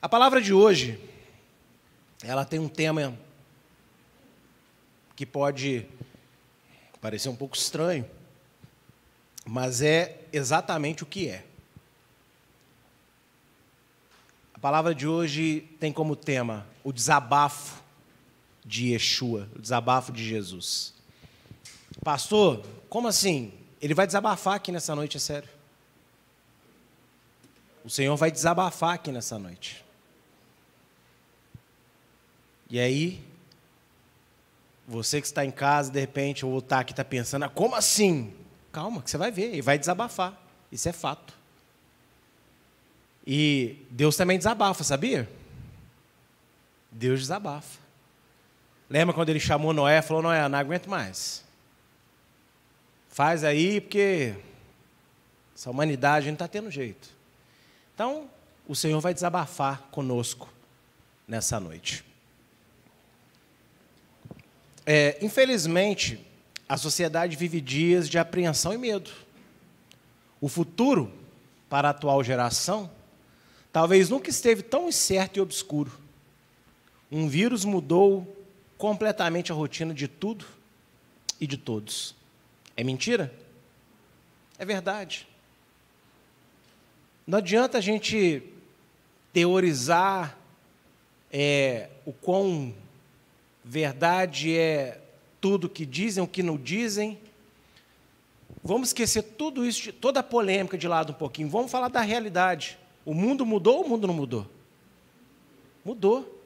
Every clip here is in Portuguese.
A palavra de hoje, ela tem um tema que pode parecer um pouco estranho, mas é exatamente o que é. A palavra de hoje tem como tema o desabafo de Yeshua, o desabafo de Jesus. Pastor, como assim? Ele vai desabafar aqui nessa noite, é sério. O Senhor vai desabafar aqui nessa noite. E aí, você que está em casa, de repente, ou está aqui, está pensando, ah, como assim? Calma, que você vai ver, ele vai desabafar. Isso é fato. E Deus também desabafa, sabia? Deus desabafa. Lembra quando ele chamou Noé e falou: Noé, não aguento mais. Faz aí, porque essa humanidade não está tendo jeito. Então, o Senhor vai desabafar conosco nessa noite. É, infelizmente, a sociedade vive dias de apreensão e medo. O futuro, para a atual geração, talvez nunca esteve tão incerto e obscuro. Um vírus mudou completamente a rotina de tudo e de todos. É mentira? É verdade. Não adianta a gente teorizar é, o quão verdade é tudo que dizem, o que não dizem. Vamos esquecer tudo isso, toda a polêmica de lado um pouquinho. Vamos falar da realidade. O mundo mudou ou o mundo não mudou? Mudou.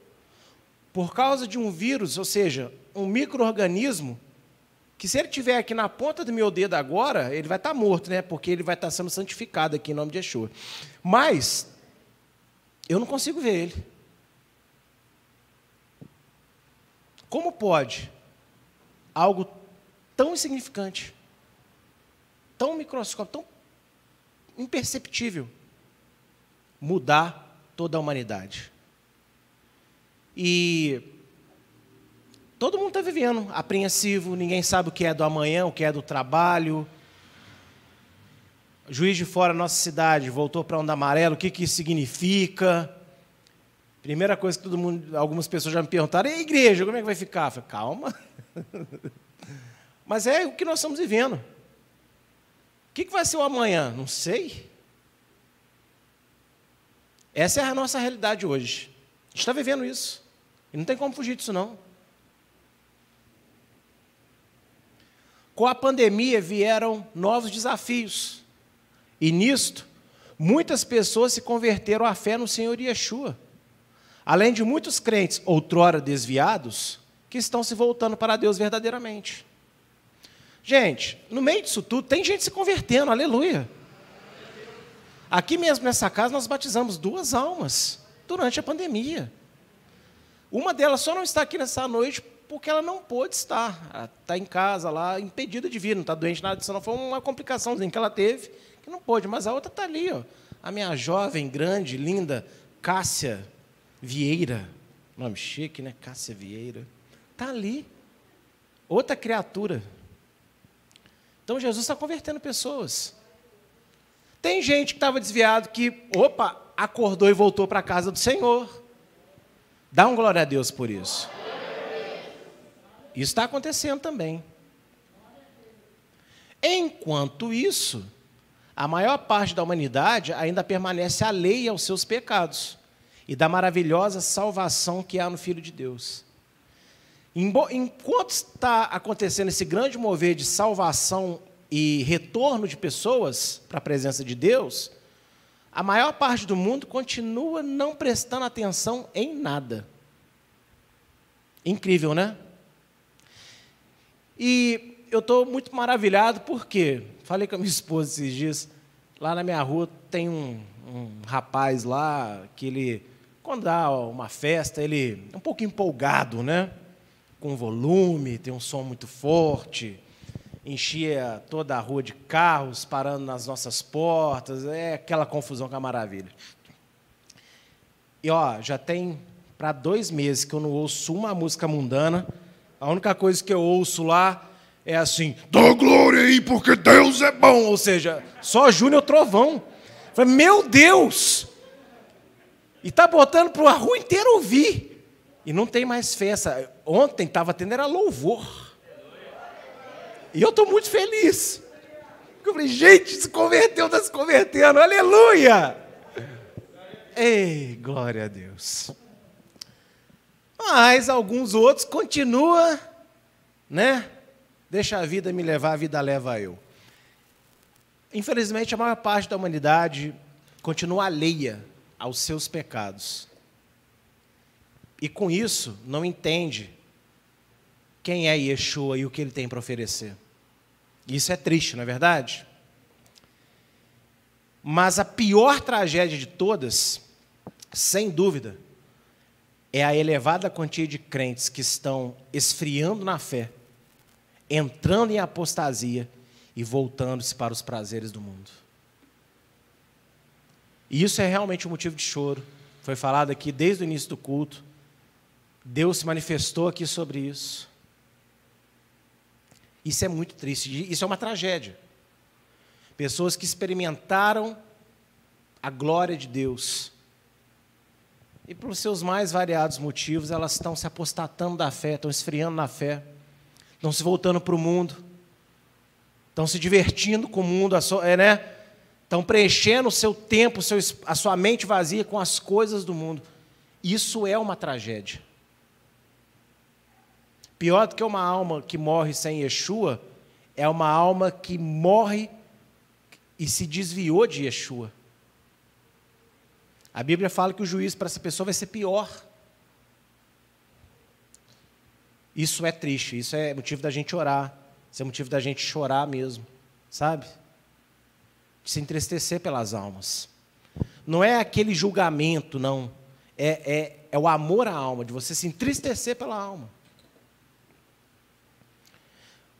Por causa de um vírus, ou seja, um microorganismo, que se ele estiver aqui na ponta do meu dedo agora, ele vai estar morto, né? Porque ele vai estar sendo santificado aqui em nome de Yeshua. Mas eu não consigo ver ele. Como pode algo tão insignificante, tão microscópico, tão imperceptível, mudar toda a humanidade? E todo mundo está vivendo apreensivo, ninguém sabe o que é do amanhã, o que é do trabalho. Juiz de Fora, nossa cidade, voltou para onda amarelo, o que, que isso significa? Primeira coisa que todo mundo, algumas pessoas já me perguntaram, e a igreja, como é que vai ficar? Eu falei, calma. Mas é o que nós estamos vivendo. O que, vai ser o amanhã? Não sei. Essa é a nossa realidade hoje. A gente está vivendo isso. E não tem como fugir disso, não. Com a pandemia vieram novos desafios. E nisto, muitas pessoas se converteram à fé no Senhor Yeshua. Além de muitos crentes outrora desviados, que estão se voltando para Deus verdadeiramente. Gente, no meio disso tudo, tem gente se convertendo, aleluia. Aqui mesmo nessa casa, nós batizamos duas almas durante a pandemia. Uma delas só não está aqui nessa noite porque ela não pôde estar. Ela está em casa lá, impedida de vir, não está doente nada disso, não. Foi uma complicaçãozinha que ela teve, que não pôde. Mas a outra está ali, ó. A minha jovem, grande, linda, Cássia Vieira. Nome chique, né? Cássia Vieira. Está ali. Outra criatura. Então Jesus está convertendo pessoas. Tem gente que estava desviado que, opa, acordou e voltou para a casa do Senhor. Dá um glória a Deus por isso. Isso está acontecendo também. Enquanto isso, a maior parte da humanidade ainda permanece alheia aos seus pecados e da maravilhosa salvação que há no Filho de Deus. Enquanto está acontecendo esse grande mover de salvação e retorno de pessoas para a presença de Deus, a maior parte do mundo continua não prestando atenção em nada. Incrível, né? E eu estou muito maravilhado porque falei com a minha esposa esses dias. Lá na minha rua tem um, um rapaz lá que ele quando dá uma festa, ele é um pouco empolgado, né? Com volume, tem um som muito forte, enchia toda a rua de carros, parando nas nossas portas, é aquela confusão com a maravilha. E ó, já tem para dois meses que eu não ouço uma música mundana. A única coisa que eu ouço lá é assim: dá glória aí, porque Deus é bom. Ou seja, só Júnior Trovão. Falei, meu Deus! E está botando para a rua inteira ouvir. E não tem mais festa. Ontem estava tendo era louvor. E eu estou muito feliz. Eu falei, gente, se converteu, está se convertendo. Aleluia! Ei, glória a Deus. Mas alguns outros continuam, né? Deixa a vida me levar, a vida leva eu. Infelizmente, a maior parte da humanidade continua alheia aos seus pecados. E com isso, não entende quem é Yeshua e o que ele tem para oferecer. Isso é triste, não é verdade? Mas a pior tragédia de todas, sem dúvida, é a elevada quantia de crentes que estão esfriando na fé, entrando em apostasia e voltando-se para os prazeres do mundo. E isso é realmente um motivo de choro. Foi falado aqui desde o início do culto. Deus se manifestou aqui sobre isso. Isso é muito triste, isso é uma tragédia. Pessoas que experimentaram a glória de Deus, e por seus mais variados motivos, elas estão se apostatando da fé, estão esfriando na fé, estão se voltando para o mundo, estão se divertindo com o mundo, é, né? Estão preenchendo o seu tempo, a sua mente vazia com as coisas do mundo. Isso é uma tragédia. Pior do que uma alma que morre sem Yeshua, é uma alma que morre e se desviou de Yeshua. A Bíblia fala que o juízo para essa pessoa vai ser pior. Isso é triste, isso é motivo da gente orar, isso é motivo da gente chorar mesmo, sabe? De se entristecer pelas almas. Não é aquele julgamento, não. É, é, é o amor à alma, de você se entristecer pela alma.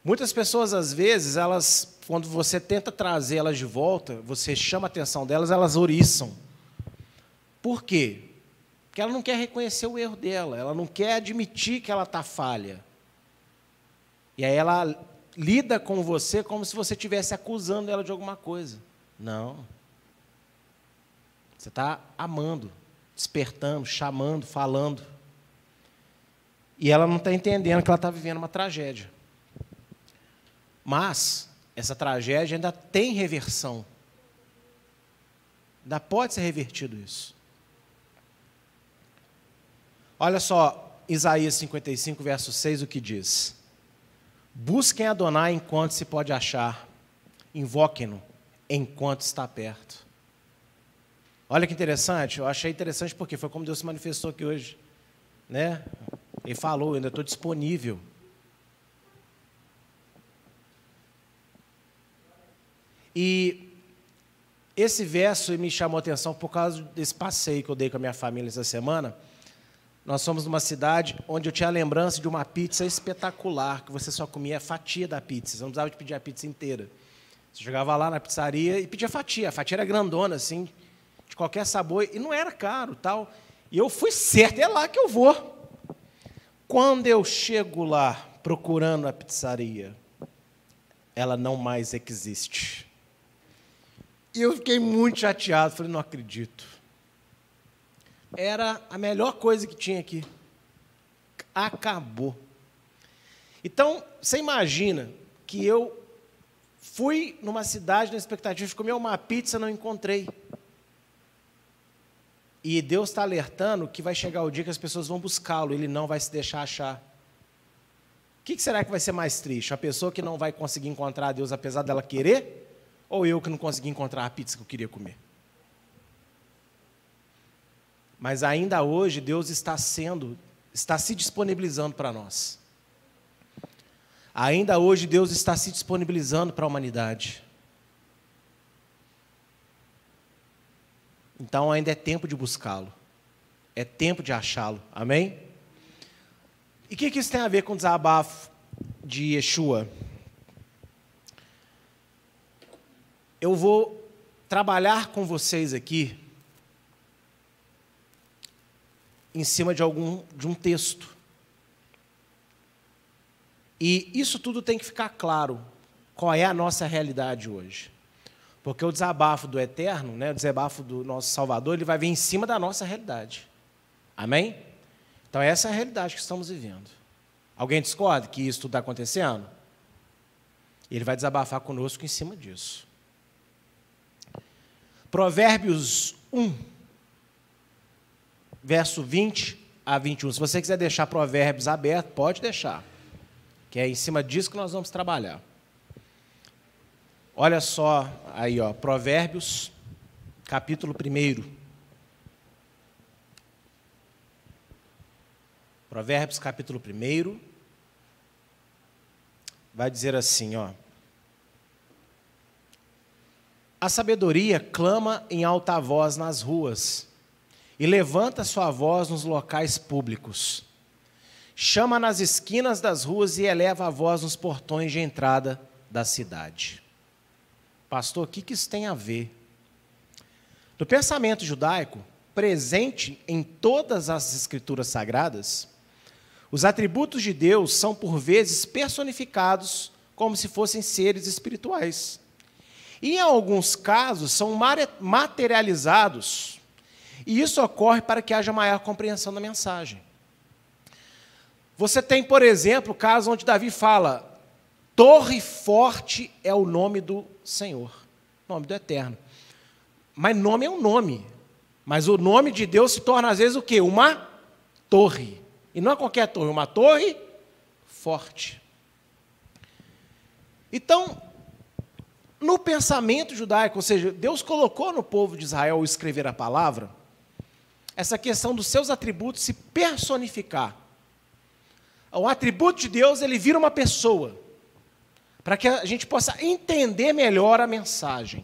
Muitas pessoas, às vezes, elas, quando você tenta trazer elas de volta, você chama a atenção delas, elas oriçam. Por quê? Porque ela não quer reconhecer o erro dela, ela não quer admitir que ela está falha. E aí ela lida com você como se você estivesse acusando ela de alguma coisa. Não. Você está amando, despertando, chamando, falando. E ela não está entendendo que ela está vivendo uma tragédia. Mas essa tragédia ainda tem reversão. Ainda pode ser revertido isso. Olha só, Isaías 55, verso 6, o que diz: Busquem Adonai enquanto se pode achar, invoquem-no enquanto está perto. Olha que interessante, eu achei interessante porque foi como Deus se manifestou aqui hoje. Né? Ele falou, eu ainda estou disponível. E esse verso me chamou a atenção por causa desse passeio que eu dei com a minha família essa semana. Nós fomos numa cidade onde eu tinha a lembrança de uma pizza espetacular, que você só comia a fatia da pizza, você não precisava de pedir a pizza inteira. Você chegava lá na pizzaria e pedia fatia, a fatia era grandona, assim, de qualquer sabor, e não era caro, tal. E eu fui certo, é lá que eu vou. Quando eu chego lá procurando a pizzaria, ela não mais existe. E eu fiquei muito chateado, falei, não acredito era a melhor coisa que tinha aqui. Acabou. Então, você imagina que eu fui numa cidade na expectativa de comer uma pizza, não encontrei. E Deus está alertando que vai chegar o dia que as pessoas vão buscá-lo, ele não vai se deixar achar. O que será que vai ser mais triste? A pessoa que não vai conseguir encontrar Deus apesar dela querer? Ou eu que não consegui encontrar a pizza que eu queria comer? Mas ainda hoje Deus está sendo, está se disponibilizando para nós. Ainda hoje Deus está se disponibilizando para a humanidade. Então ainda é tempo de buscá-lo. É tempo de achá-lo. Amém? E o que, que isso tem a ver com o desabafo de Yeshua? Eu vou trabalhar com vocês aqui em cima de algum de um texto. E isso tudo tem que ficar claro. Qual é a nossa realidade hoje? Porque o desabafo do eterno, né, o desabafo do nosso Salvador, ele vai vir em cima da nossa realidade. Amém? Então, essa é a realidade que estamos vivendo. Alguém discorda que isso tudo está acontecendo? Ele vai desabafar conosco em cima disso. Provérbios 1, verso 20 a 21. Se você quiser deixar Provérbios aberto, pode deixar. Que é em cima disso que nós vamos trabalhar. Olha só aí, ó, Provérbios, capítulo 1. Provérbios, capítulo 1. Vai dizer assim, ó. A sabedoria clama em alta voz nas ruas e levanta sua voz nos locais públicos. Chama nas esquinas das ruas e eleva a voz nos portões de entrada da cidade. Pastor, o que isso tem a ver? No pensamento judaico, presente em todas as escrituras sagradas, os atributos de Deus são por vezes personificados como se fossem seres espirituais. E em alguns casos são materializados e isso ocorre para que haja maior compreensão da mensagem. Você tem, por exemplo, o caso onde Davi fala: Torre forte é o nome do Senhor, nome do Eterno. Mas nome é um nome. Mas o nome de Deus se torna às vezes o quê? Uma torre. E não é qualquer torre, uma torre forte. Então, no pensamento judaico, ou seja, Deus colocou no povo de Israel escrever a palavra, essa questão dos seus atributos se personificar. O atributo de Deus, ele vira uma pessoa, para que a gente possa entender melhor a mensagem.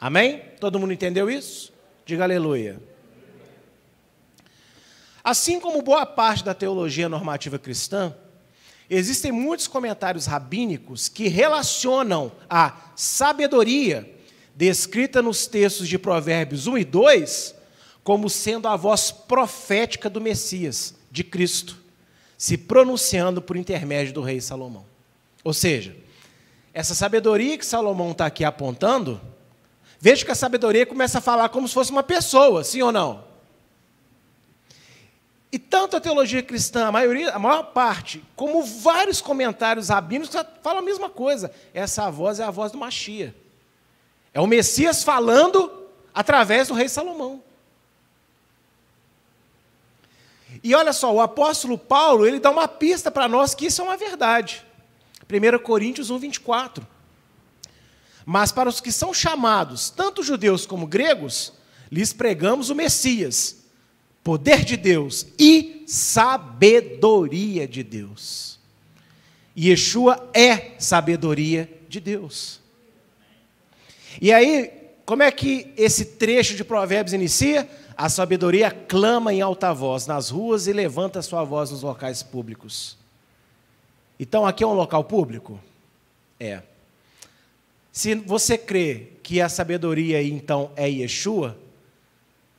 Amém? Todo mundo entendeu isso? Diga aleluia. Assim como boa parte da teologia normativa cristã, existem muitos comentários rabínicos que relacionam a sabedoria descrita nos textos de Provérbios 1 e 2 como sendo a voz profética do Messias, de Cristo, se pronunciando por intermédio do rei Salomão. Ou seja, essa sabedoria que Salomão está aqui apontando, veja que a sabedoria começa a falar como se fosse uma pessoa, sim ou não? E tanto a teologia cristã, a maioria, a maior parte, como vários comentários rabínicos falam a mesma coisa. Essa voz é a voz do Machia. É o Messias falando através do rei Salomão. E olha só, o apóstolo Paulo, ele dá uma pista para nós que isso é uma verdade. 1 Coríntios 1, 24. Mas para os que são chamados, tanto judeus como gregos, lhes pregamos o Messias, poder de Deus e sabedoria de Deus. E Yeshua é sabedoria de Deus. E aí, como é que esse trecho de Provérbios inicia? A sabedoria clama em alta voz nas ruas e levanta sua voz nos locais públicos. Então, aqui é um local público? É. Se você crê que a sabedoria, então, é Yeshua,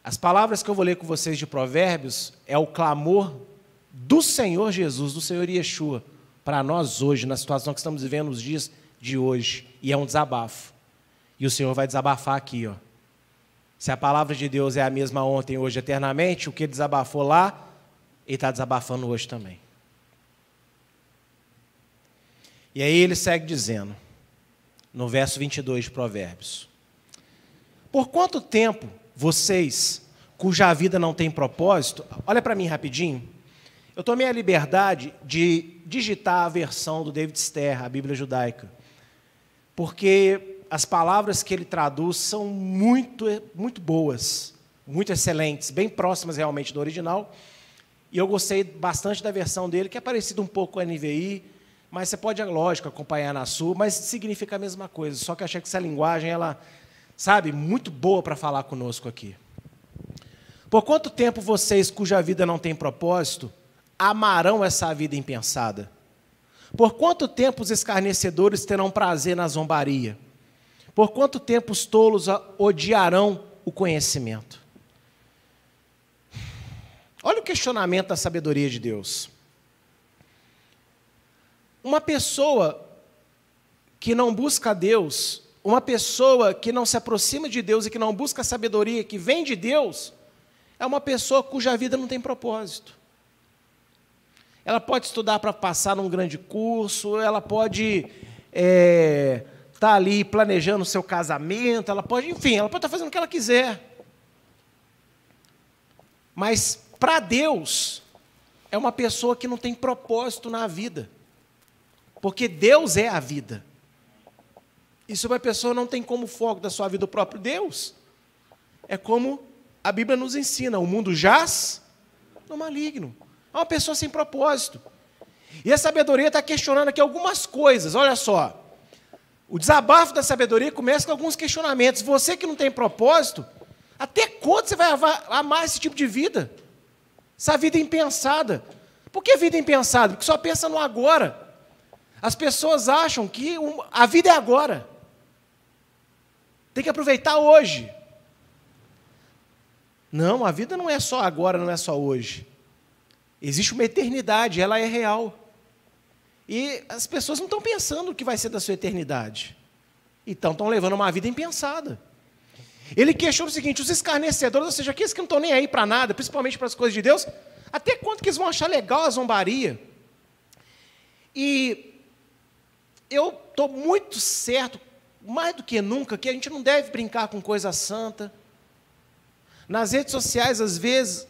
as palavras que eu vou ler com vocês de Provérbios é o clamor do Senhor Jesus, do Senhor Yeshua, para nós hoje, na situação que estamos vivendo nos dias de hoje. E é um desabafo. E o Senhor vai desabafar aqui, ó. Se a palavra de Deus é a mesma ontem, hoje, eternamente, o que desabafou lá, ele está desabafando hoje também. E aí ele segue dizendo, no verso 22 de Provérbios: Por quanto tempo vocês, cuja vida não tem propósito, olha para mim rapidinho, eu tomei a liberdade de digitar a versão do David Ster, a Bíblia judaica, porque as palavras que ele traduz são muito, muito boas, muito excelentes, bem próximas realmente do original. E eu gostei bastante da versão dele, que é parecido um pouco com a NVI, mas você pode, lógico, acompanhar na sua, mas significa a mesma coisa. Só que achei que essa linguagem, ela, sabe, muito boa para falar conosco aqui. Por quanto tempo vocês, cuja vida não tem propósito, amarão essa vida impensada? Por quanto tempo os escarnecedores terão prazer na zombaria? Por quanto tempo os tolos odiarão o conhecimento? Olha o questionamento da sabedoria de Deus. Uma pessoa que não busca Deus uma pessoa que não se aproxima de Deus e que não busca a sabedoria que vem de Deus, é uma pessoa cuja vida não tem propósito. Ela pode estudar para passar num grande curso, ela pode é, tá ali planejando o seu casamento, ela pode, enfim, ela pode estar tá fazendo o que ela quiser. Mas para Deus, é uma pessoa que não tem propósito na vida. Porque Deus é a vida. E se uma pessoa não tem como foco da sua vida o próprio Deus, é como a Bíblia nos ensina: o mundo jaz no maligno. É uma pessoa sem propósito. E a sabedoria está questionando aqui algumas coisas. Olha só. O desabafo da sabedoria começa com alguns questionamentos. Você que não tem propósito, até quando você vai amar esse tipo de vida? Essa vida impensada. Por que vida impensada? Porque só pensa no agora. As pessoas acham que a vida é agora. Tem que aproveitar hoje. Não, a vida não é só agora, não é só hoje. Existe uma eternidade, ela é real. E as pessoas não estão pensando o que vai ser da sua eternidade. Então estão levando uma vida impensada. Ele questiona o seguinte: os escarnecedores, ou seja, aqueles que não estão nem aí para nada, principalmente para as coisas de Deus, até quanto que eles vão achar legal a zombaria? E eu estou muito certo, mais do que nunca, que a gente não deve brincar com coisa santa. Nas redes sociais, às vezes,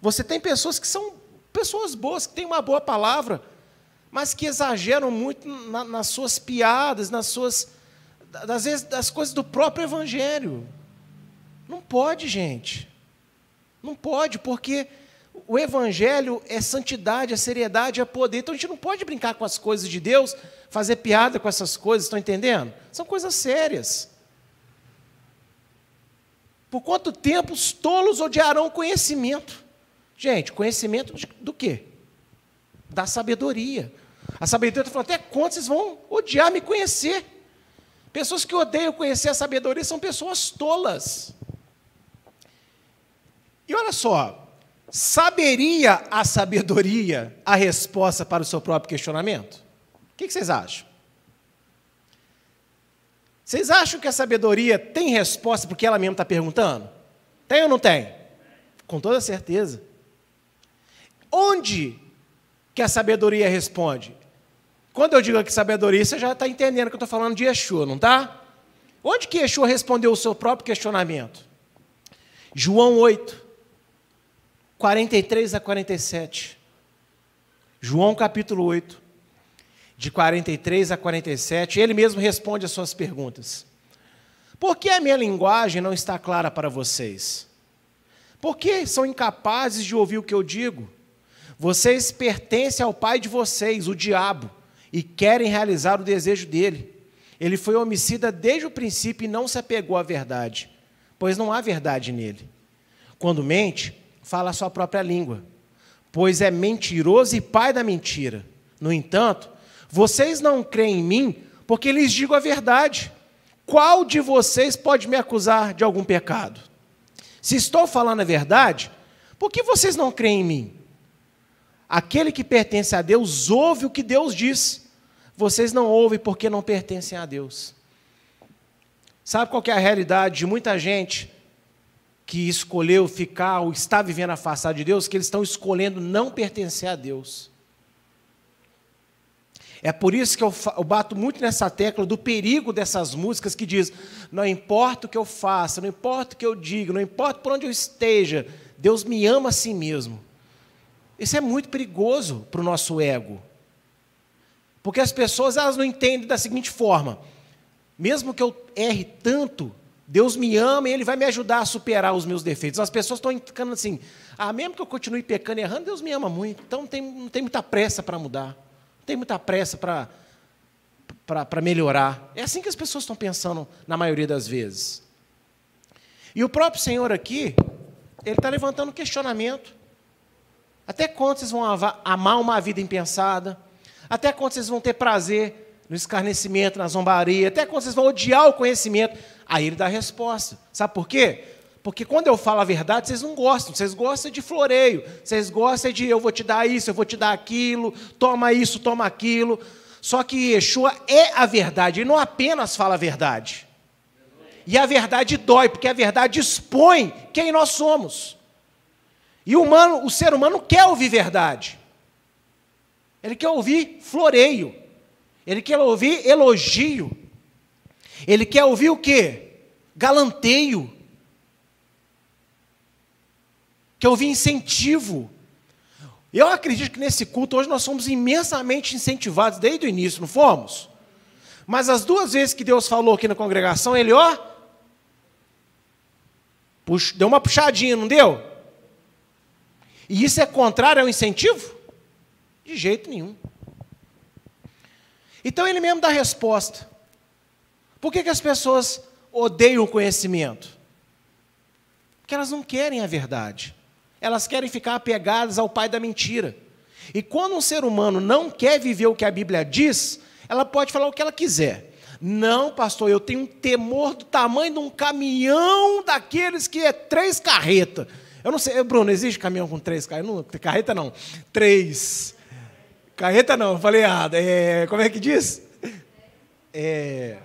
você tem pessoas que são pessoas boas, que têm uma boa palavra, mas que exageram muito na, nas suas piadas, nas suas. às vezes, das coisas do próprio Evangelho. Não pode, gente. Não pode, porque o Evangelho é santidade, é seriedade, é poder. Então a gente não pode brincar com as coisas de Deus, fazer piada com essas coisas, estão entendendo? São coisas sérias. Por quanto tempo os tolos odiarão conhecimento? Gente, conhecimento do quê? Da sabedoria. A sabedoria está falando, até quando vocês vão odiar me conhecer? Pessoas que odeiam conhecer a sabedoria são pessoas tolas. E olha só, saberia a sabedoria a resposta para o seu próprio questionamento? O que vocês acham? Vocês acham que a sabedoria tem resposta porque ela mesma está perguntando? Tem ou não tem? Com toda certeza. Onde que a sabedoria responde? Quando eu digo aqui sabedoria, você já está entendendo que eu estou falando de Yeshua, não está? Onde que Yeshua respondeu o seu próprio questionamento? João 8, 43 a 47. João capítulo 8, de 43 a 47, ele mesmo responde as suas perguntas. Por que a minha linguagem não está clara para vocês? Por que são incapazes de ouvir o que eu digo? Vocês pertencem ao pai de vocês, o diabo, e querem realizar o desejo dele. Ele foi homicida desde o princípio e não se apegou à verdade, pois não há verdade nele. Quando mente, fala a sua própria língua, pois é mentiroso e pai da mentira. No entanto, vocês não creem em mim porque lhes digo a verdade. Qual de vocês pode me acusar de algum pecado? Se estou falando a verdade, por que vocês não creem em mim? Aquele que pertence a Deus ouve o que Deus diz. Vocês não ouvem porque não pertencem a Deus. Sabe qual é a realidade de muita gente que escolheu ficar ou está vivendo afastado de Deus, que eles estão escolhendo não pertencer a Deus. É por isso que eu, eu, bato muito nessa tecla do perigo dessas músicas que diz: não importa o que eu faça, não importa o que eu diga, não importa por onde eu esteja, Deus me ama a si mesmo. Isso é muito perigoso para o nosso ego. Porque as pessoas elas não entendem da seguinte forma: mesmo que eu erre tanto, Deus me ama e Ele vai me ajudar a superar os meus defeitos. As pessoas estão ficando assim, ah, mesmo que eu continue pecando e errando, Deus me ama muito. Então não tem, não tem muita pressa para mudar. Não tem muita pressa para para melhorar. É assim que as pessoas estão pensando na maioria das vezes. E o próprio Senhor aqui, ele está levantando um questionamento. Até quando vocês vão amar uma vida impensada? Até quando vocês vão ter prazer no escarnecimento, na zombaria? Até quando vocês vão odiar o conhecimento? Aí ele dá a resposta. Sabe por quê? Porque quando eu falo a verdade, vocês não gostam. Vocês gostam de floreio. Vocês gostam de eu vou te dar isso, eu vou te dar aquilo, toma isso, toma aquilo. Só que Yeshua é a verdade, ele não apenas fala a verdade. E a verdade dói, porque a verdade expõe quem nós somos. E o, humano, o ser humano quer ouvir verdade. Ele quer ouvir floreio. Ele quer ouvir elogio. Ele quer ouvir o quê? Galanteio. Quer ouvir incentivo. Eu acredito que nesse culto hoje nós somos imensamente incentivados desde o início, não fomos? Mas as duas vezes que Deus falou aqui na congregação, ele, ó, deu uma puxadinha, não deu? E isso é contrário ao incentivo? De jeito nenhum. Então ele mesmo dá a resposta. Por que, que as pessoas odeiam o conhecimento? Porque elas não querem a verdade. Elas querem ficar apegadas ao pai da mentira. E quando um ser humano não quer viver o que a Bíblia diz, ela pode falar o que ela quiser. Não, pastor, eu tenho um temor do tamanho de um caminhão daqueles que é três carretas. Eu não sei, Bruno, existe caminhão com três carretas? carreta não, três. Carreta não, falei errado. É, como é que diz? É,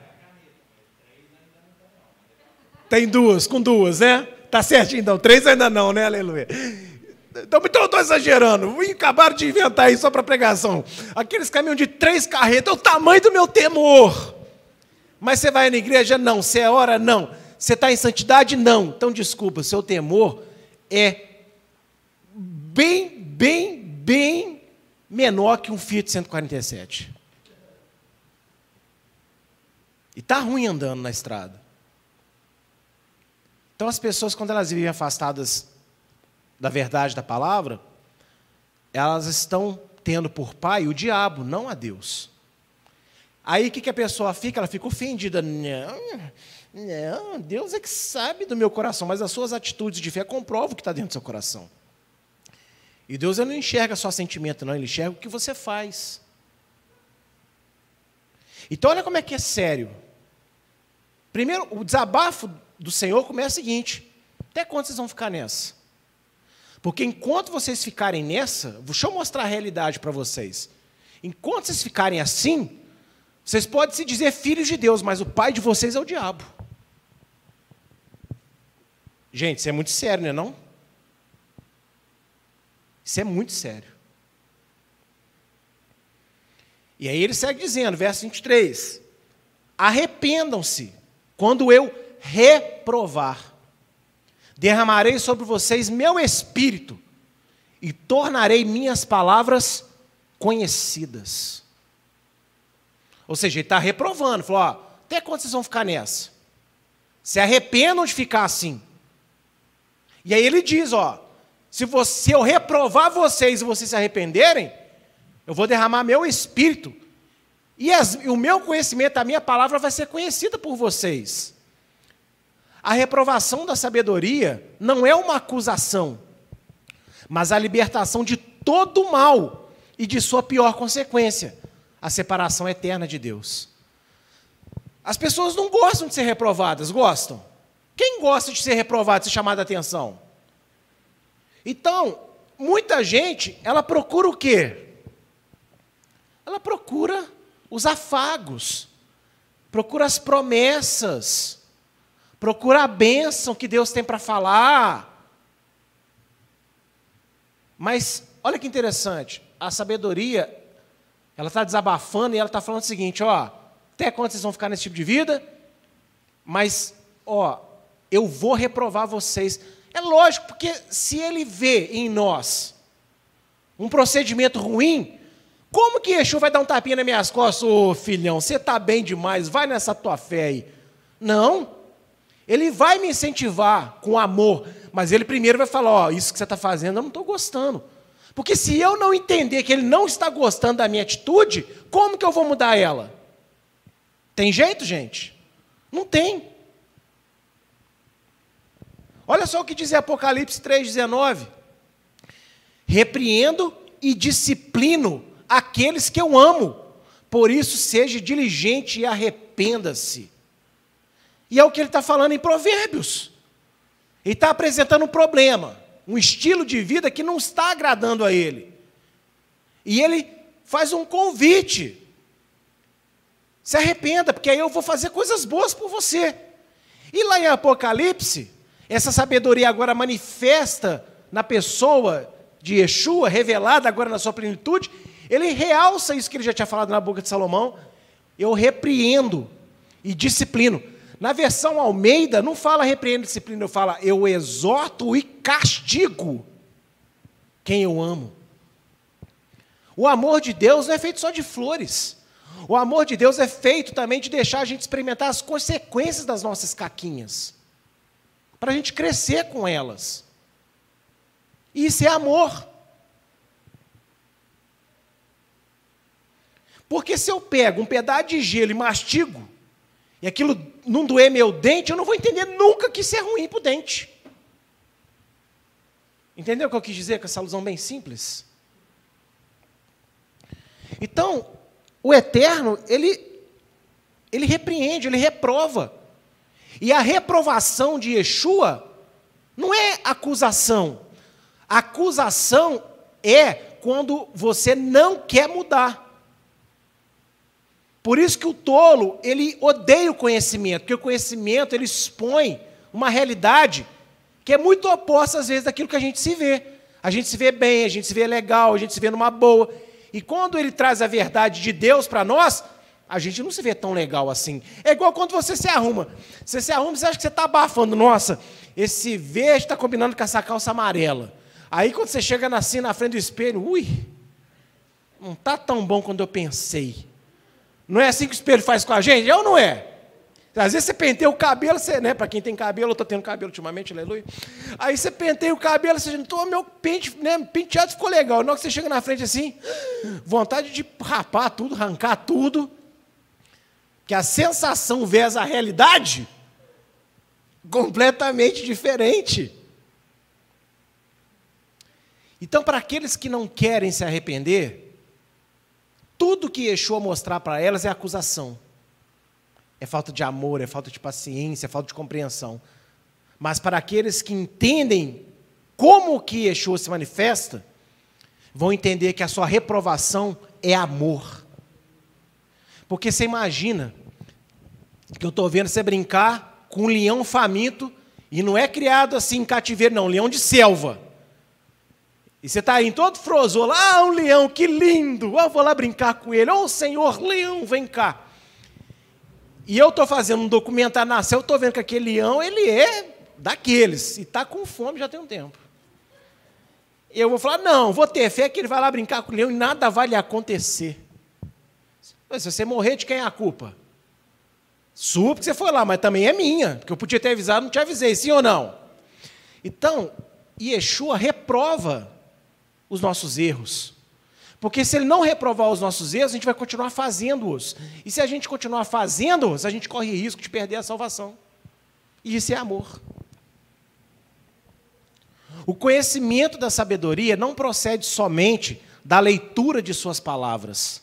tem duas, com duas, né? Tá certinho, então. Três ainda não, né? Aleluia. Então, então eu estou exagerando. Acabaram de inventar isso só para pregação. Aqueles caminhos de três carretas, é o tamanho do meu temor. Mas você vai na igreja? Não. Você é hora? Não. Você está em santidade? Não. Então, desculpa, seu temor é bem, bem, bem menor que um Fiat 147. E está ruim andando na estrada. Então, as pessoas, quando elas vivem afastadas da verdade da palavra, elas estão tendo por pai o diabo, não a Deus. Aí o que, que a pessoa fica? Ela fica ofendida. Não, Deus é que sabe do meu coração, mas as suas atitudes de fé comprovam o que está dentro do seu coração. E Deus não enxerga só sentimento, não, Ele enxerga o que você faz. Então, olha como é que é sério. Primeiro, o desabafo do Senhor começa o seguinte: até quando vocês vão ficar nessa? Porque enquanto vocês ficarem nessa, deixa eu mostrar a realidade para vocês. Enquanto vocês ficarem assim, vocês podem se dizer filhos de Deus, mas o pai de vocês é o diabo. Gente, isso é muito sério, não é não? Isso é muito sério. E aí ele segue dizendo, verso 23: Arrependam-se quando eu reprovar. Derramarei sobre vocês meu espírito e tornarei minhas palavras conhecidas. Ou seja, ele está reprovando, falou: ó, até quando vocês vão ficar nessa? Se arrependam de ficar assim. E aí ele diz: ó, se, você, se eu reprovar vocês e vocês se arrependerem, eu vou derramar meu espírito. E, as, o meu conhecimento, a minha palavra vai ser conhecida por vocês. A reprovação da sabedoria não é uma acusação, mas a libertação de todo o mal e de sua pior consequência, a separação eterna de Deus. As pessoas não gostam de ser reprovadas, gostam? Quem gosta de ser reprovado, de ser chamado a atenção? Então, muita gente, ela procura o quê? Ela procura os afagos, procura as promessas, Procura a bênção que Deus tem para falar. Mas olha que interessante, a sabedoria, ela está desabafando e ela está falando o seguinte: ó, até quando vocês vão ficar nesse tipo de vida? Mas, ó, eu vou reprovar vocês. É lógico, porque se ele vê em nós um procedimento ruim, como que Yeshua vai dar um tapinha nas minhas costas? Ô filhão, você está bem demais, vai nessa tua fé aí. Não. Ele vai me incentivar com amor, mas ele primeiro vai falar: Ó, oh, isso que você está fazendo eu não estou gostando. Porque se eu não entender que ele não está gostando da minha atitude, como que eu vou mudar ela? Tem jeito, gente? Não tem. Olha só o que diz Apocalipse 3,19: Repreendo e disciplino aqueles que eu amo, por isso seja diligente e arrependa-se. E é o que ele está falando em Provérbios. Ele está apresentando um problema, um estilo de vida que não está agradando a ele. E ele faz um convite Se arrependa, porque aí eu vou fazer coisas boas por você. E lá em Apocalipse, essa sabedoria agora manifesta na pessoa de Yeshua, revelada agora na sua plenitude, ele realça isso que ele já tinha falado na boca de Salomão. Eu repreendo e disciplino. Na versão Almeida, não fala repreendo e disciplino, eu falo eu exorto e castigo quem eu amo. O amor de Deus não é feito só de flores. O amor de Deus é feito também de deixar a gente experimentar as consequências das nossas caquinhas, para a gente crescer com elas. Isso é amor. Porque se eu pego um pedaço de gelo e mastigo, e aquilo não doer meu dente, eu não vou entender nunca que isso é ruim para o dente. Entendeu o que eu quis dizer com essa alusão bem simples? Então, o eterno, ele, ele repreende, ele reprova. E a reprovação de Yeshua não é acusação. acusação é quando você não quer mudar. Por isso que o tolo, ele odeia o conhecimento, porque o conhecimento ele expõe uma realidade que é muito oposta às vezes daquilo que a gente se vê. A gente se vê bem, a gente se vê legal, a gente se vê numa boa. E quando ele traz a verdade de Deus para nós, a gente não se vê tão legal assim. É igual quando você se arruma. Você se arruma, você acha que você está abafando. Nossa, esse verde está combinando com essa calça amarela. Aí quando você chega assim na frente do espelho, ui, não está tão bom quando eu pensei. Não é assim que o espelho faz com a gente? É ou não é? Às vezes você penteia o cabelo, você, né? Para quem tem cabelo, eu estou tendo cabelo ultimamente, aleluia. Aí você penteia o cabelo, você diz, meu pente, né, penteado ficou legal. Na hora que você chega na frente assim, vontade de rapar tudo, arrancar tudo. Que a sensação versus a realidade completamente diferente. Então, para aqueles que não querem se arrepender, tudo que Yeshua mostrar para elas é acusação. É falta de amor, é falta de paciência, é falta de compreensão. Mas para aqueles que entendem como que Yeshua se manifesta, vão entender que a sua reprovação é amor. Porque você imagina que eu estou vendo você brincar com um leão faminto, e não é criado assim em cativeiro, não, leão de selva. E você está aí todo frozou lá, ah, um leão, que lindo, eu vou lá brincar com ele. Ô oh, senhor leão, vem cá. E eu estou fazendo um documentário na céu, estou vendo que aquele leão, ele é daqueles, e está com fome já tem um tempo. Eu vou falar, não, vou ter fé que ele vai lá brincar com o leão e nada vai lhe acontecer. Se você morrer, de quem é a culpa? Sua porque você foi lá, mas também é minha, porque eu podia ter avisado, não te avisei, sim ou não? Então, Yeshua reprova os nossos erros. Porque se ele não reprovar os nossos erros, a gente vai continuar fazendo-os. E se a gente continuar fazendo-os, a gente corre risco de perder a salvação. E isso é amor. O conhecimento da sabedoria não procede somente da leitura de suas palavras,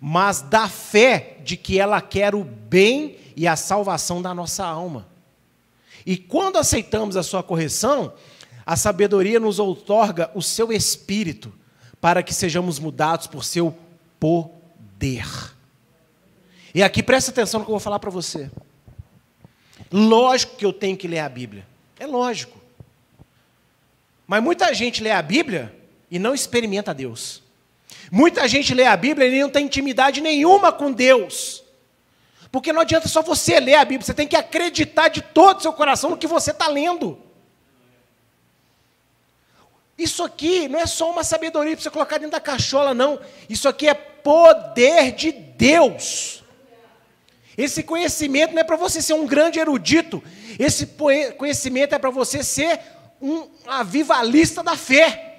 mas da fé de que ela quer o bem e a salvação da nossa alma. E quando aceitamos a sua correção, a sabedoria nos outorga o seu espírito para que sejamos mudados por seu poder. E aqui presta atenção no que eu vou falar para você. Lógico que eu tenho que ler a Bíblia. É lógico. Mas muita gente lê a Bíblia e não experimenta Deus. Muita gente lê a Bíblia e não tem intimidade nenhuma com Deus. Porque não adianta só você ler a Bíblia, você tem que acreditar de todo o seu coração no que você está lendo. Isso aqui não é só uma sabedoria para você colocar dentro da cachola, não. Isso aqui é poder de Deus. Esse conhecimento não é para você ser um grande erudito. Esse conhecimento é para você ser um avivalista da fé.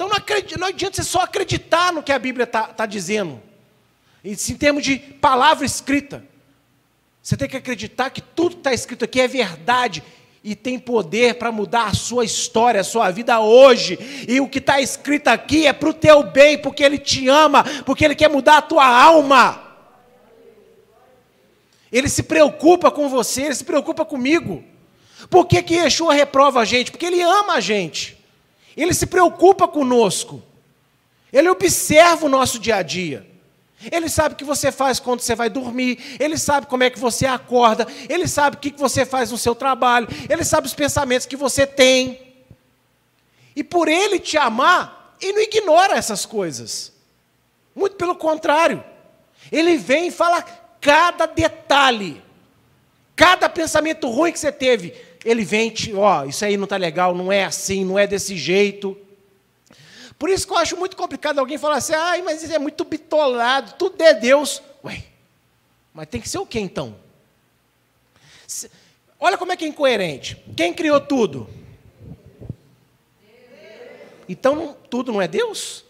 Então não, acredita, não, adianta você só acreditar no que a Bíblia está tá dizendo. Em termos de palavra escrita. Você tem que acreditar que tudo que está escrito aqui é verdade e tem poder para mudar a sua história, a sua vida hoje. E o que está escrito aqui é para o teu bem, porque Ele te ama, porque Ele quer mudar a tua alma. Ele se preocupa com você, Ele se preocupa comigo. Por que, que Yeshua reprova a gente? Porque Ele ama a gente. Ele se preocupa conosco. Ele observa o nosso dia a dia. Ele sabe o que você faz quando você vai dormir, ele sabe como é que você acorda, ele sabe o que você faz no seu trabalho, ele sabe os pensamentos que você tem. E por ele te amar, ele não ignora essas coisas. Muito pelo contrário. Ele vem e fala cada detalhe, cada pensamento ruim que você teve. Ele vem ó, isso aí não está legal, não é assim, não é desse jeito. Por isso que eu acho muito complicado alguém falar assim, ai, mas isso é muito bitolado, tudo é Deus. Ué, mas tem que ser o quê então? Olha como é que é incoerente. Quem criou tudo? Então tudo não é Deus?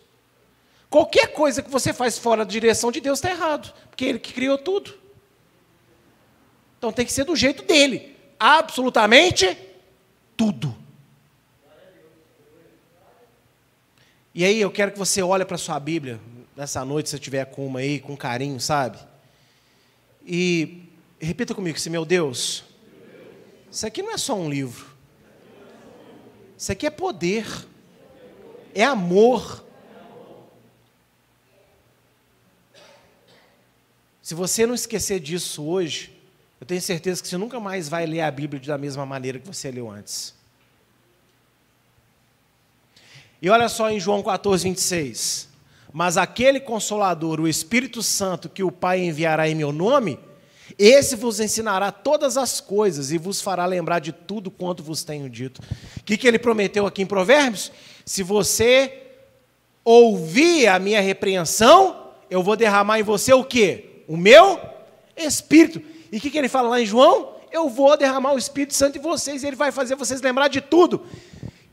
Qualquer coisa que você faz fora da direção de Deus está errado, porque Ele que criou tudo. Então tem que ser do jeito dele. Absolutamente tudo. E aí eu quero que você olhe para a sua Bíblia nessa noite, se tiver com uma aí, com carinho, sabe? E repita comigo, se meu Deus, isso aqui não é só um livro. Isso aqui é poder. É amor. Se você não esquecer disso hoje, eu tenho certeza que você nunca mais vai ler a Bíblia da mesma maneira que você leu antes. E olha só em João 14, 26. Mas aquele consolador, o Espírito Santo, que o Pai enviará em meu nome, esse vos ensinará todas as coisas e vos fará lembrar de tudo quanto vos tenho dito. O que, que ele prometeu aqui em Provérbios? Se você ouvir a minha repreensão, eu vou derramar em você o quê? O meu Espírito. E o que, que ele fala lá em João? Eu vou derramar o Espírito Santo em vocês e ele vai fazer vocês lembrar de tudo.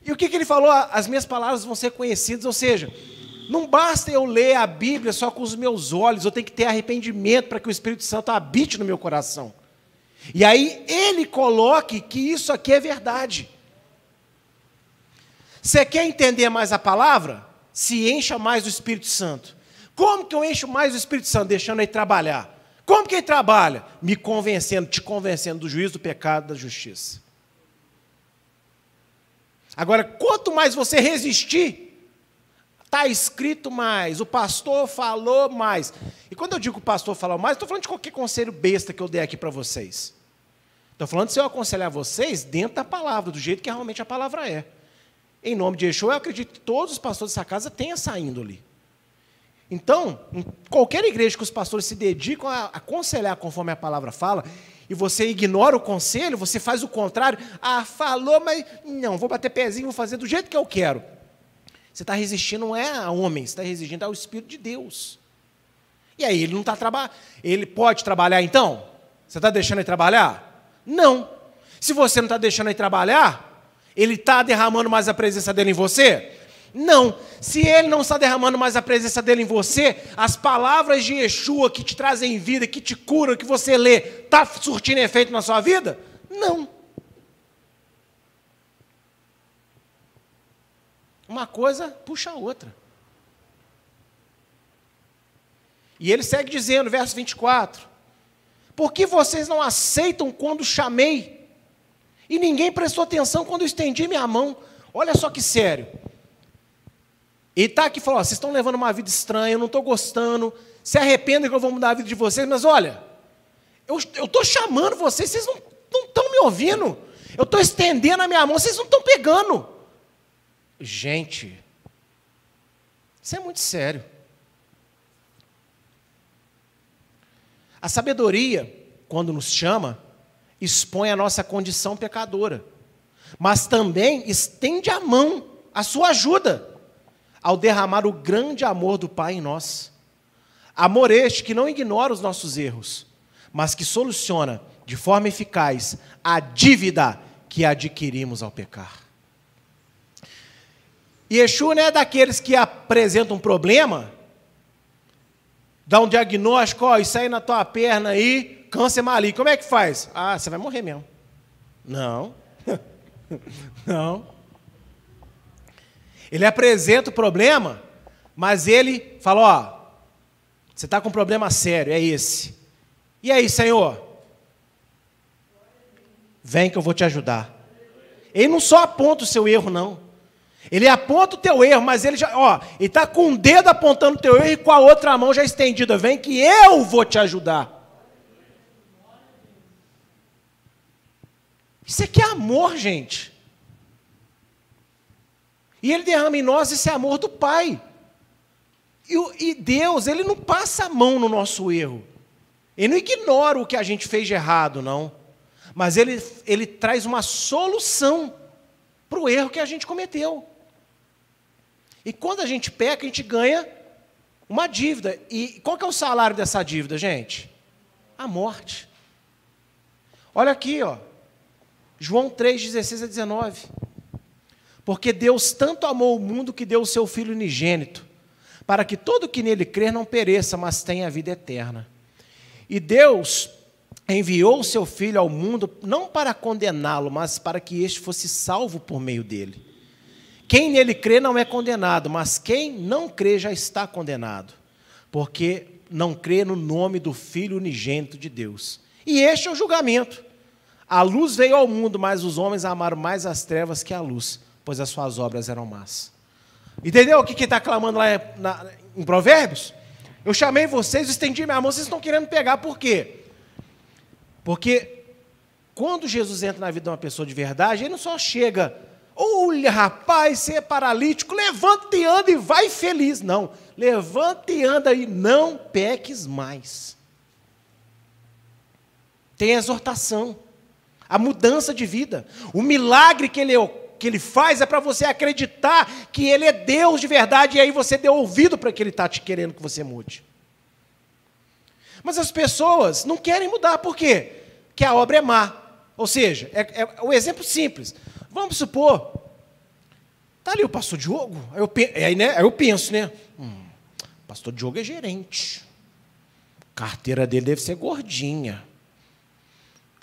E o que, que ele falou? As minhas palavras vão ser conhecidas, ou seja, não basta eu ler a Bíblia só com os meus olhos, eu tenho que ter arrependimento para que o Espírito Santo habite no meu coração. E aí ele coloque que isso aqui é verdade. Você quer entender mais a palavra? Se encha mais do Espírito Santo. Como que eu encho mais do Espírito Santo? Deixando ele trabalhar. Como que ele trabalha? Me convencendo, te convencendo do juízo do pecado, da justiça. Agora, quanto mais você resistir, está escrito mais, o pastor falou mais. E quando eu digo o pastor falou mais, estou falando de qualquer conselho besta que eu dei aqui para vocês. Estou falando se eu aconselhar vocês dentro da palavra, do jeito que realmente a palavra é. Em nome de Yeshua, eu acredito que todos os pastores dessa casa têm essa índole. Então, em qualquer igreja que os pastores se dedicam a aconselhar conforme a palavra fala, e você ignora o conselho, você faz o contrário. Ah, falou, mas não, vou bater pezinho, vou fazer do jeito que eu quero. Você está resistindo não é a homem, você está resistindo ao Espírito de Deus. E aí, ele não está trabalhando. Ele pode trabalhar então? Você está deixando ele trabalhar? Não. Se você não está deixando ele trabalhar, ele está derramando mais a presença dele em você? Não. Se ele não está derramando mais a presença dele em você, as palavras de Yeshua que te trazem vida, que te curam, que você lê, está surtindo efeito na sua vida? Não. Uma coisa puxa a outra. E ele segue dizendo, verso 24: Por que vocês não aceitam quando chamei? E ninguém prestou atenção quando estendi minha mão. Olha só que sério. Ele está aqui e falou: vocês estão levando uma vida estranha, eu não estou gostando, se arrependem que eu vou mudar a vida de vocês, mas olha, eu estou chamando vocês, vocês não estão me ouvindo. Eu estou estendendo a minha mão, vocês não estão pegando. Gente, isso é muito sério. A sabedoria, quando nos chama, expõe a nossa condição pecadora, mas também estende a mão, a sua ajuda ao derramar o grande amor do Pai em nós. Amor este que não ignora os nossos erros, mas que soluciona de forma eficaz a dívida que adquirimos ao pecar. Yeshua não é daqueles que apresentam um problema, dá um diagnóstico, ó, isso aí na tua perna aí, câncer maligno. Como é que faz? Ah, você vai morrer mesmo. Não. não. Ele apresenta o problema, mas ele fala: Ó, você está com um problema sério, é esse. E aí, Senhor? Vem que eu vou te ajudar. Ele não só aponta o seu erro, não. Ele aponta o teu erro, mas ele já, ó, ele está com o dedo apontando o teu erro e com a outra mão já estendida. Vem que eu vou te ajudar. Isso aqui é amor, gente. E ele derrama em nós esse amor do Pai. E, e Deus, ele não passa a mão no nosso erro. Ele não ignora o que a gente fez de errado, não. Mas ele, ele traz uma solução para o erro que a gente cometeu. E quando a gente peca, a gente ganha uma dívida. E qual que é o salário dessa dívida, gente? A morte. Olha aqui, ó. João 3, 16 a 19. Porque Deus tanto amou o mundo que deu o seu Filho unigênito, para que todo que nele crer não pereça, mas tenha a vida eterna. E Deus enviou o seu Filho ao mundo não para condená-lo, mas para que este fosse salvo por meio dele. Quem nele crê não é condenado, mas quem não crê já está condenado, porque não crê no nome do Filho unigênito de Deus. E este é o julgamento. A luz veio ao mundo, mas os homens amaram mais as trevas que a luz, pois as suas obras eram más. Entendeu o que está clamando lá na, em Provérbios? Eu chamei vocês, estendi minha mão, vocês estão querendo pegar, por quê? Porque quando Jesus entra na vida de uma pessoa de verdade, ele não só chega Olha, rapaz, você é paralítico, levanta e anda e vai feliz. Não, levanta e anda e não peques mais. Tem a exortação, a mudança de vida. O milagre que ele, que ele faz é para você acreditar que ele é Deus de verdade e aí você deu ouvido para que ele está te querendo que você mude. Mas as pessoas não querem mudar, por quê? Que a obra é má. Ou seja, é, é o exemplo simples. Vamos supor, tá ali o pastor Diogo, aí eu, aí, né, aí eu penso, né? Hum, pastor Diogo é gerente. A carteira dele deve ser gordinha.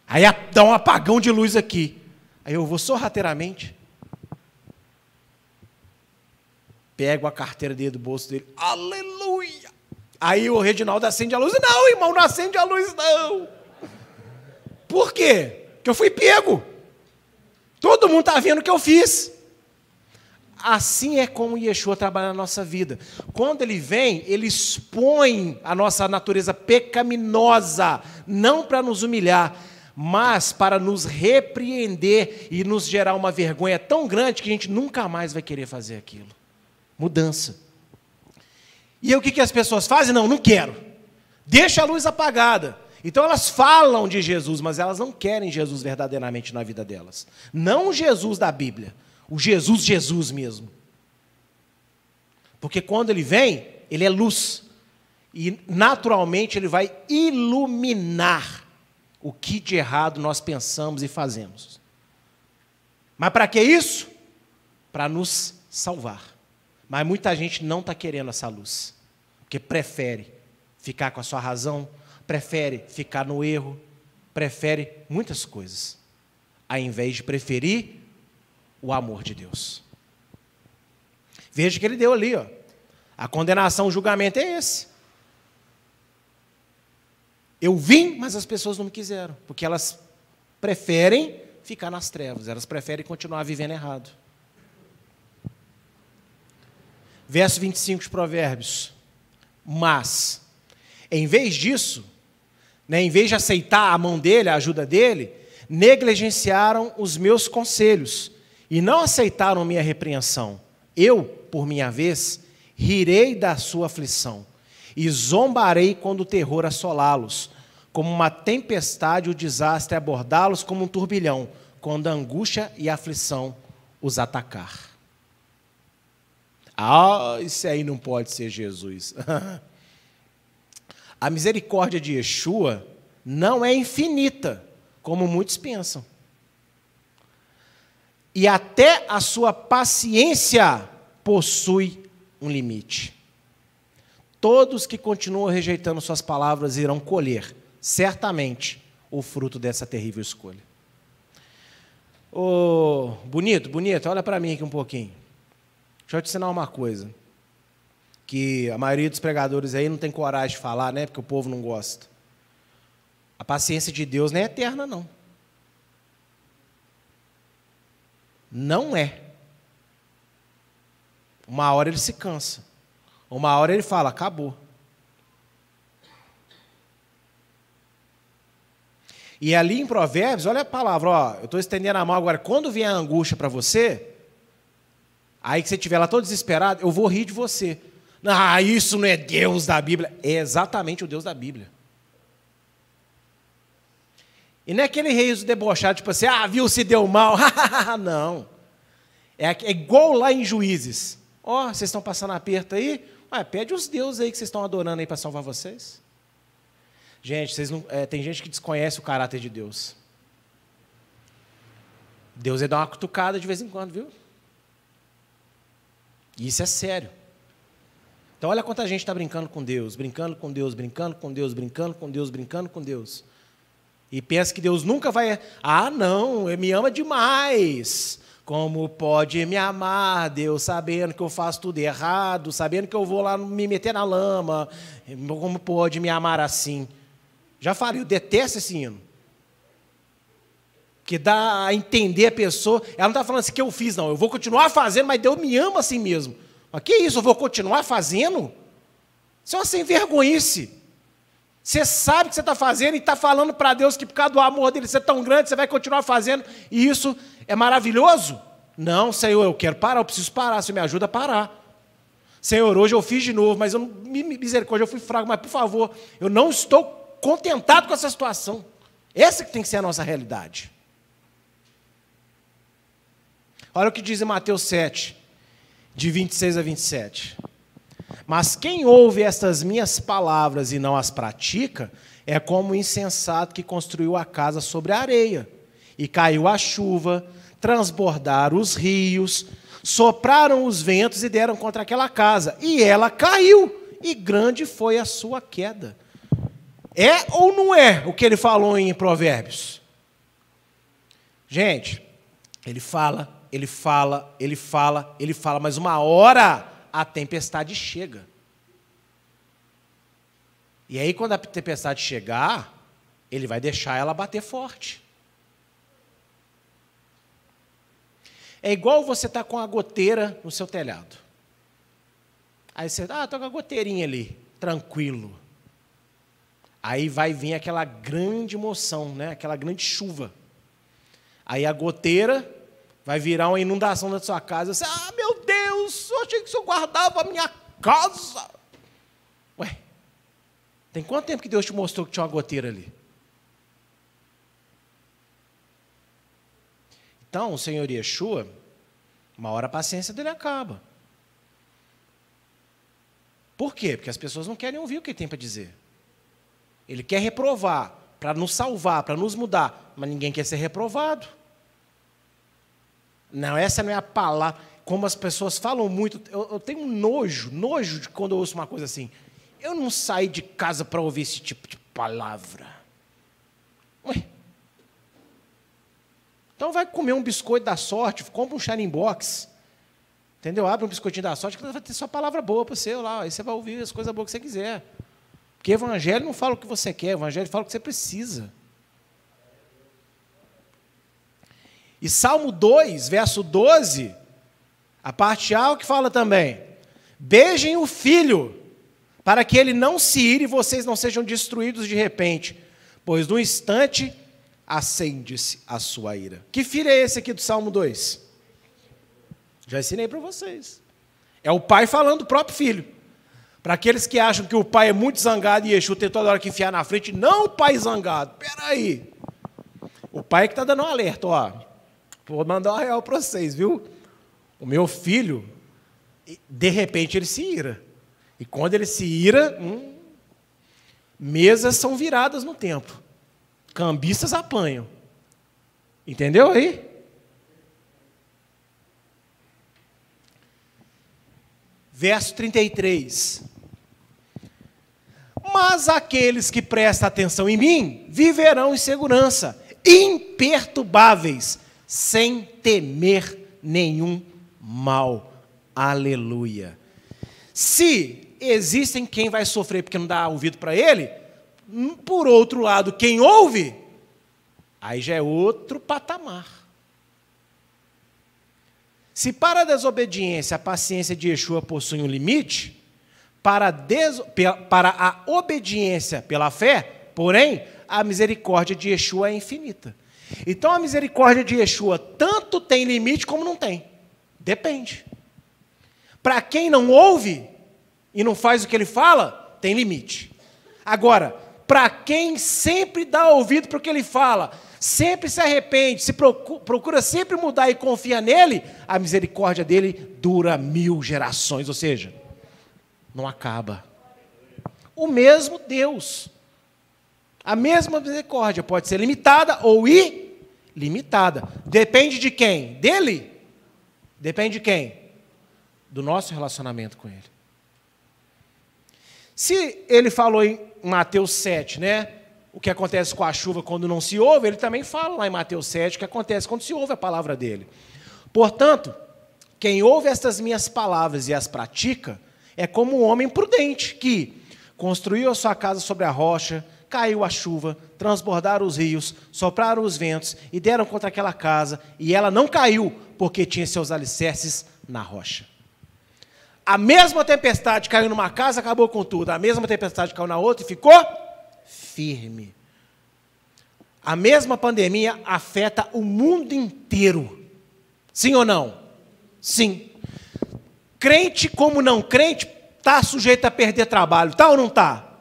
Aí dá um apagão de luz aqui. Aí eu vou sorrateiramente. Pego a carteira dele do bolso dele. Aleluia! Aí o Reginaldo acende a luz. Não, irmão, não acende a luz, não. Por quê? Porque eu fui pego. Todo mundo está vendo o que eu fiz. Assim é como Yeshua trabalha na nossa vida. Quando ele vem, ele expõe a nossa natureza pecaminosa, não para nos humilhar, mas para nos repreender e nos gerar uma vergonha tão grande que a gente nunca mais vai querer fazer aquilo. Mudança. E o que, que as pessoas fazem? Não, não quero. Deixa a luz apagada. Então elas falam de Jesus, mas elas não querem Jesus verdadeiramente na vida delas. Não o Jesus da Bíblia, o Jesus Jesus mesmo. Porque quando ele vem, ele é luz. E naturalmente ele vai iluminar o que de errado nós pensamos e fazemos. Mas para que isso? Para nos salvar. Mas muita gente não está querendo essa luz, porque prefere ficar com a sua razão, prefere ficar no erro, prefere muitas coisas, ao invés de preferir o amor de Deus. Veja que ele deu ali, ó. A condenação, o julgamento é esse. Eu vim, mas as pessoas não me quiseram, porque elas preferem ficar nas trevas, elas preferem continuar vivendo errado. Verso 25 de Provérbios. Mas, em vez disso, né, em vez de aceitar a mão dele, a ajuda dele, negligenciaram os meus conselhos e não aceitaram minha repreensão. Eu, por minha vez, rirei da sua aflição e zombarei quando o terror assolá-los, como uma tempestade o desastre abordá-los como um turbilhão, quando a angústia e a aflição os atacar. Ah, isso aí não pode ser Jesus. A misericórdia de Yeshua não é infinita, como muitos pensam. E até a sua paciência possui um limite. Todos que continuam rejeitando suas palavras irão colher, certamente, o fruto dessa terrível escolha. Oh, bonito, bonito, olha para mim aqui um pouquinho. Deixa eu te ensinar uma coisa que a maioria dos pregadores aí não tem coragem de falar, né? Porque o povo não gosta. A paciência de Deus não é eterna, não. Não é. Uma hora ele se cansa. Uma hora ele fala: acabou. E ali em Provérbios, olha a palavra, ó, eu estou estendendo a mão agora. Quando vier a angústia para você, aí que você estiver lá todo desesperado, eu vou rir de você. Ah, isso não é Deus da Bíblia. É exatamente o Deus da Bíblia. E não é aquele rei debochado, tipo assim, ah, viu, se deu mal. não. É, é, igual lá em Juízes. Ó, oh, vocês estão passando aperto aí? Ué, pede os deuses aí que vocês estão adorando aí para salvar vocês. Gente, vocês não, é, tem gente que desconhece o caráter de Deus. Deus é dar uma cutucada de vez em quando, viu? E isso é sério. Então, olha quanta gente está brincando com Deus, brincando com Deus, brincando com Deus, brincando com Deus, brincando com Deus. E pensa que Deus nunca vai. Ah, não, ele me ama demais. Como pode me amar, Deus, sabendo que eu faço tudo errado, sabendo que eu vou lá me meter na lama? Como pode me amar assim? Já falei, eu detesto esse hino. Que dá a entender a pessoa. Ela não está falando assim que eu fiz, não. Eu vou continuar fazendo, mas Deus me ama assim mesmo. Mas que isso? Eu vou continuar fazendo? Isso é uma sem vergonhice. Você sabe o que você está fazendo e está falando para Deus que por causa do amor dele ser tão grande, você vai continuar fazendo, e isso é maravilhoso? Não, Senhor, eu quero parar, eu preciso parar, você me ajuda a parar. Senhor, hoje eu fiz de novo, mas eu não, misericórdia, eu fui fraco, mas por favor, eu não estou contentado com essa situação. Essa que tem que ser a nossa realidade. Olha o que diz em Mateus 7, de 26 a 27. Mas quem ouve estas minhas palavras e não as pratica, é como o insensato que construiu a casa sobre a areia, e caiu a chuva, transbordaram os rios, sopraram os ventos e deram contra aquela casa, e ela caiu, e grande foi a sua queda. É ou não é o que ele falou em Provérbios? Gente, ele fala, ele fala, ele fala, ele fala, mas uma hora a tempestade chega. E aí, quando a tempestade chegar, ele vai deixar ela bater forte. É igual você estar tá com a goteira no seu telhado. Aí você, ah, estou com a goteirinha ali, tranquilo. Aí vai vir aquela grande moção, né? aquela grande chuva. Aí a goteira vai virar uma inundação da sua casa. Você, ah, meu Deus, eu achei que o senhor guardava a minha casa. Ué, tem quanto tempo que Deus te mostrou que tinha uma goteira ali? Então, o Senhor Yeshua, uma hora a paciência dele acaba. Por quê? Porque as pessoas não querem ouvir o que ele tem para dizer. Ele quer reprovar, para nos salvar, para nos mudar, mas ninguém quer ser reprovado. Não, essa não é a palavra. Como as pessoas falam muito, eu, eu tenho nojo, nojo de quando eu ouço uma coisa assim. Eu não saí de casa para ouvir esse tipo de palavra. Ué. Então vai comer um biscoito da sorte, compra um shining box. Entendeu? Abre um biscoitinho da sorte, que vai ter só palavra boa para você lá. Aí você vai ouvir as coisas boas que você quiser. Porque evangelho não fala o que você quer, evangelho fala o que você precisa. E Salmo 2, verso 12, a parte A, o que fala também? Beijem o filho, para que ele não se ire e vocês não sejam destruídos de repente, pois no instante acende-se a sua ira. Que filho é esse aqui do Salmo 2? Já ensinei para vocês. É o pai falando do próprio filho. Para aqueles que acham que o pai é muito zangado e Yeshua tem toda hora que enfiar na frente, não o pai zangado. Espera aí. O pai que está dando um alerta, ó. Vou mandar uma real para vocês, viu? O meu filho, de repente ele se ira. E quando ele se ira, hum, mesas são viradas no templo. Cambistas apanham. Entendeu aí? Verso 33. Mas aqueles que prestam atenção em mim viverão em segurança, imperturbáveis, sem temer nenhum mal. Aleluia. Se existem quem vai sofrer porque não dá ouvido para ele, hum, por outro lado, quem ouve, aí já é outro patamar. Se para a desobediência a paciência de Yeshua possui um limite, para a, des... para a obediência pela fé, porém, a misericórdia de Yeshua é infinita. Então a misericórdia de Yeshua tanto tem limite como não tem. Depende. Para quem não ouve e não faz o que ele fala, tem limite. Agora, para quem sempre dá ouvido para o que ele fala, sempre se arrepende, se procura, procura, sempre mudar e confia nele, a misericórdia dele dura mil gerações, ou seja, não acaba. O mesmo Deus, a mesma misericórdia pode ser limitada ou ilimitada. Depende de quem? Dele? Depende de quem? Do nosso relacionamento com ele. Se ele falou em Mateus 7, né? O que acontece com a chuva quando não se ouve, ele também fala lá em Mateus 7 o que acontece quando se ouve a palavra dele. Portanto, quem ouve estas minhas palavras e as pratica, é como um homem prudente que construiu a sua casa sobre a rocha, caiu a chuva, transbordaram os rios, sopraram os ventos e deram contra aquela casa, e ela não caiu, porque tinha seus alicerces na rocha. A mesma tempestade caiu numa casa, acabou com tudo. A mesma tempestade caiu na outra e ficou firme. A mesma pandemia afeta o mundo inteiro. Sim ou não? Sim. Crente como não crente está sujeito a perder trabalho, está ou não está?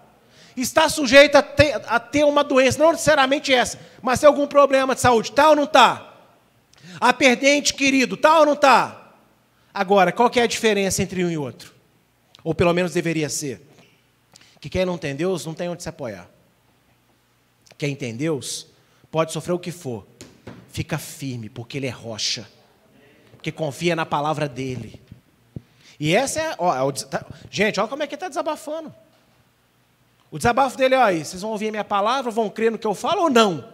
Está sujeito a ter, a ter uma doença, não necessariamente essa, mas tem algum problema de saúde, está ou não está? A perder ente querido, está ou não está? Agora, qual que é a diferença entre um e outro? Ou pelo menos deveria ser. Que quem não tem Deus não tem onde se apoiar. Quem tem Deus pode sofrer o que for. Fica firme, porque Ele é rocha. Porque confia na palavra dEle. E essa é. Ó, é tá, gente, olha como é que ele está desabafando. O desabafo dele é aí: vocês vão ouvir a minha palavra, vão crer no que eu falo ou não?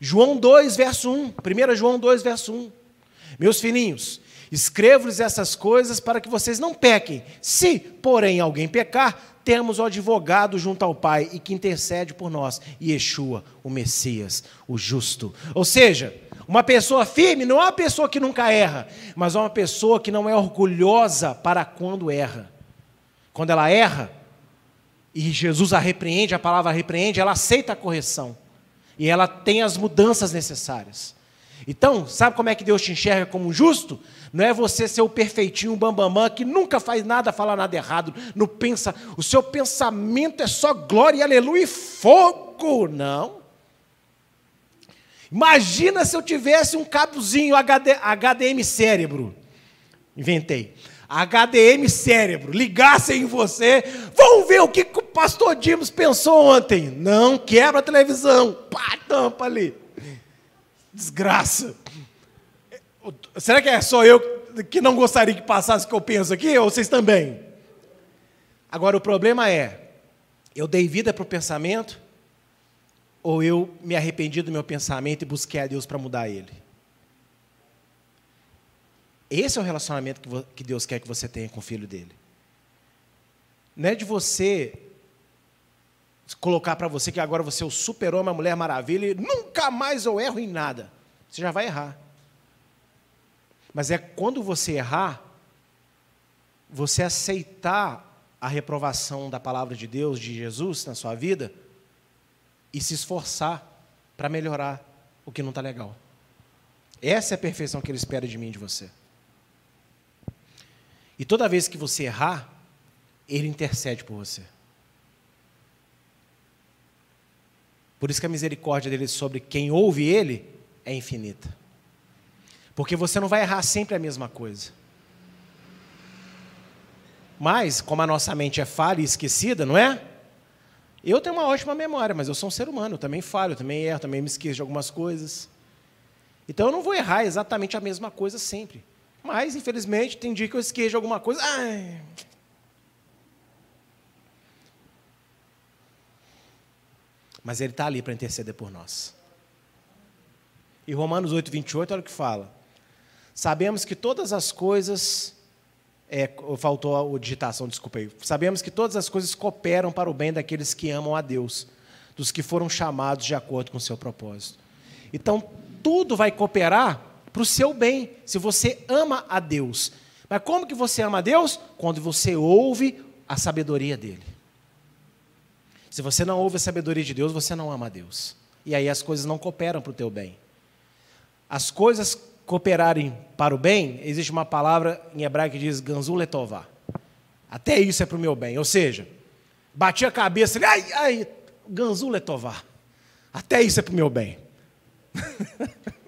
João 2, verso 1. 1 João 2, verso 1. Meus filhinhos, escrevo-lhes essas coisas para que vocês não pequem. Se, porém, alguém pecar, temos o advogado junto ao Pai e que intercede por nós, Yeshua, o Messias, o justo. Ou seja, uma pessoa firme não é uma pessoa que nunca erra, mas é uma pessoa que não é orgulhosa para quando erra. Quando ela erra, e Jesus a repreende, a palavra repreende, ela aceita a correção. E ela tem as mudanças necessárias. Então, sabe como é que Deus te enxerga como justo? Não é você ser o perfeitinho, o bambamã, que nunca faz nada, fala nada errado, não pensa, o seu pensamento é só glória, aleluia e fogo. Não. Imagina se eu tivesse um cabozinho HD, HDM cérebro. Inventei. HDM cérebro, ligassem em você, vamos ver o que, o pastor Dimos pensou ontem. Não, quebra a televisão, pá, tampa ali. Desgraça. Será que é só eu que não gostaria que passasse o que eu penso aqui, ou vocês também? Agora, o problema é, eu dei vida para o pensamento, ou eu me arrependi do meu pensamento e busquei a Deus para mudar ele? Esse é o relacionamento que Deus quer que você tenha com o filho dele. Não é de você colocar para você que agora você é o super-homem, a mulher maravilha, e nunca mais eu erro em nada. Você já vai errar. Mas é quando você errar, você aceitar a reprovação da palavra de Deus, de Jesus na sua vida, e se esforçar para melhorar o que não está legal. Essa é a perfeição que Ele espera de mim de você. E toda vez que você errar, Ele intercede por você. Por isso que a misericórdia dele sobre quem ouve ele é infinita. Porque você não vai errar sempre a mesma coisa. Mas, como a nossa mente é falha e esquecida, não é? Eu tenho uma ótima memória, mas eu sou um ser humano, eu também falho, eu também erro, também me esqueço de algumas coisas. Então eu não vou errar exatamente a mesma coisa sempre. Mas, infelizmente, tem dia que eu esqueço alguma coisa. Ai, mas Ele está ali para interceder por nós. E Romanos 8, 28, olha o que fala. Sabemos que todas as coisas. É, faltou a digitação, desculpa aí. Sabemos que todas as coisas cooperam para o bem daqueles que amam a Deus, dos que foram chamados de acordo com o seu propósito. Então, tudo vai cooperar para o seu bem, se você ama a Deus. Mas como que você ama a Deus? Quando você ouve a sabedoria dele. Se você não ouve a sabedoria de Deus, você não ama a Deus. E aí as coisas não cooperam para o teu bem. As coisas cooperarem para o bem, existe uma palavra em hebraico que diz ganzul letová. Até isso é para o meu bem. Ou seja, bati a cabeça, ai, ai, ganzul letová. Até isso é para o meu bem.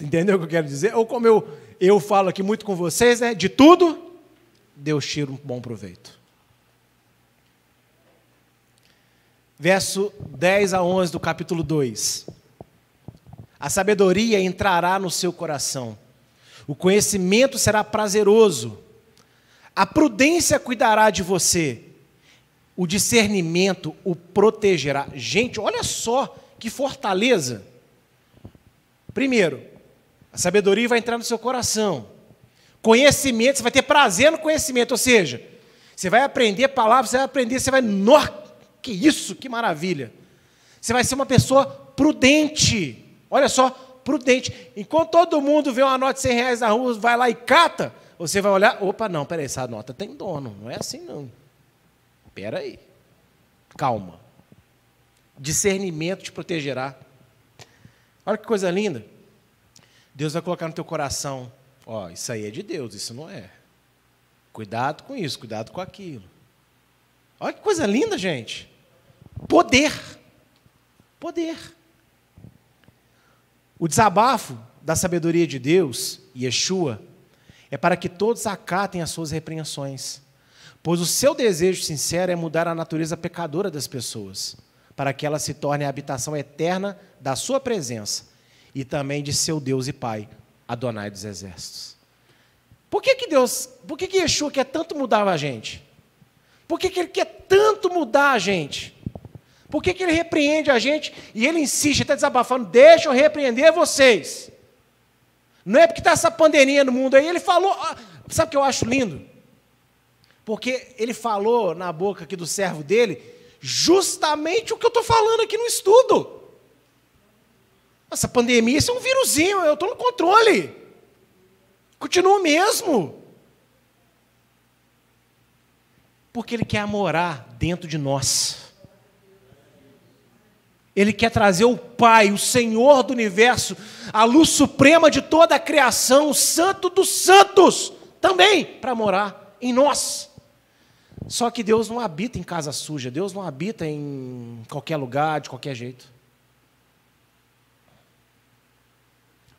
Entendeu o que eu quero dizer? Ou como eu, eu falo aqui muito com vocês, né? De tudo, Deus tira um bom proveito. Verso 10 a 11 do capítulo 2. A sabedoria entrará no seu coração, o conhecimento será prazeroso, a prudência cuidará de você, o discernimento o protegerá. Gente, olha só que fortaleza. Primeiro, a sabedoria vai entrar no seu coração. Conhecimento, você vai ter prazer no conhecimento, ou seja, você vai aprender palavras, você vai aprender, você vai. Que isso, que maravilha! Você vai ser uma pessoa prudente. Olha só, prudente. Enquanto todo mundo vê uma nota de 100 reais na rua, vai lá e cata, você vai olhar, opa, não, peraí, essa nota tem dono, não é assim não. Espera aí, calma. Discernimento te protegerá. Olha que coisa linda. Deus vai colocar no teu coração, ó, isso aí é de Deus, isso não é. Cuidado com isso, cuidado com aquilo. Olha que coisa linda, gente. Poder. Poder. O desabafo da sabedoria de Deus, Yeshua, é para que todos acatem as suas repreensões, pois o seu desejo sincero é mudar a natureza pecadora das pessoas, para que ela se torne a habitação eterna da sua presença e também de seu Deus e Pai, Adonai dos exércitos. Por que, que Deus, por que, que Yeshua quer tanto mudar a gente? Por que, que ele quer tanto mudar a gente? Por que, que ele repreende a gente e ele insiste, está desabafando, deixa eu repreender vocês. Não é porque está essa pandemia no mundo aí, ele falou. Ah, sabe o que eu acho lindo? Porque ele falou na boca aqui do servo dele justamente o que eu estou falando aqui no estudo. Essa pandemia, isso é um vírusinho, eu estou no controle. Continua mesmo. Porque ele quer morar dentro de nós. Ele quer trazer o Pai, o Senhor do universo, a luz suprema de toda a criação, o Santo dos Santos, também para morar em nós. Só que Deus não habita em casa suja, Deus não habita em qualquer lugar, de qualquer jeito.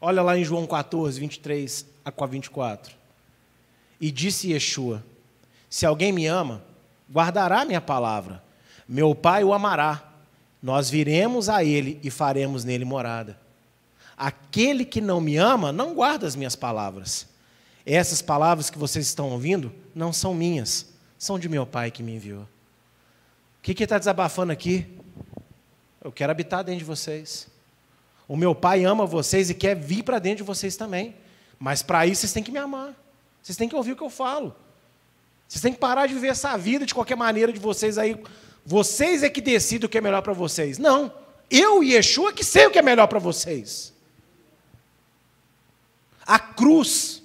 Olha lá em João 14, 23 a 24. E disse Yeshua: Se alguém me ama, guardará minha palavra, meu Pai o amará nós viremos a Ele e faremos nele morada. Aquele que não me ama não guarda as minhas palavras. Essas palavras que vocês estão ouvindo não são minhas, são de meu Pai que me enviou. O que está desabafando aqui? Eu quero habitar dentro de vocês. O meu Pai ama vocês e quer vir para dentro de vocês também. Mas para isso vocês têm que me amar. Vocês têm que ouvir o que eu falo. Vocês têm que parar de viver essa vida de qualquer maneira de vocês aí vocês é que decidem o que é melhor para vocês. Não. Eu e Yeshua que sei o que é melhor para vocês. A cruz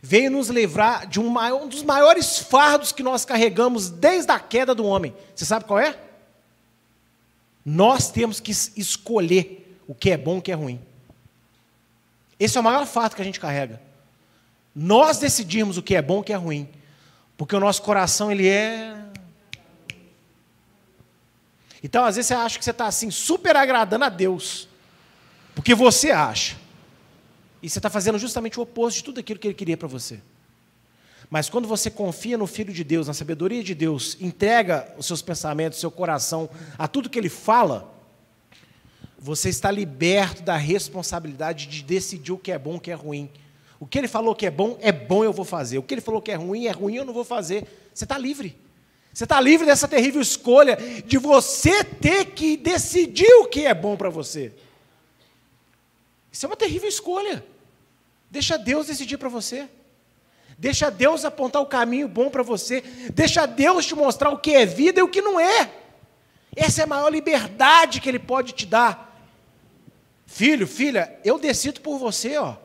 veio nos livrar de um, maior, um dos maiores fardos que nós carregamos desde a queda do homem. Você sabe qual é? Nós temos que escolher o que é bom e o que é ruim. Esse é o maior fardo que a gente carrega. Nós decidimos o que é bom e o que é ruim. Porque o nosso coração ele é então, às vezes, você acha que você está assim, super agradando a Deus, porque você acha. E você está fazendo justamente o oposto de tudo aquilo que Ele queria para você. Mas quando você confia no Filho de Deus, na sabedoria de Deus, entrega os seus pensamentos, seu coração a tudo que Ele fala, você está liberto da responsabilidade de decidir o que é bom o que é ruim. O que Ele falou que é bom, é bom, eu vou fazer. O que Ele falou que é ruim, é ruim, eu não vou fazer. Você está livre. Você está livre dessa terrível escolha de você ter que decidir o que é bom para você. Isso é uma terrível escolha. Deixa Deus decidir para você. Deixa Deus apontar o caminho bom para você. Deixa Deus te mostrar o que é vida e o que não é. Essa é a maior liberdade que Ele pode te dar. Filho, filha, eu decido por você, ó.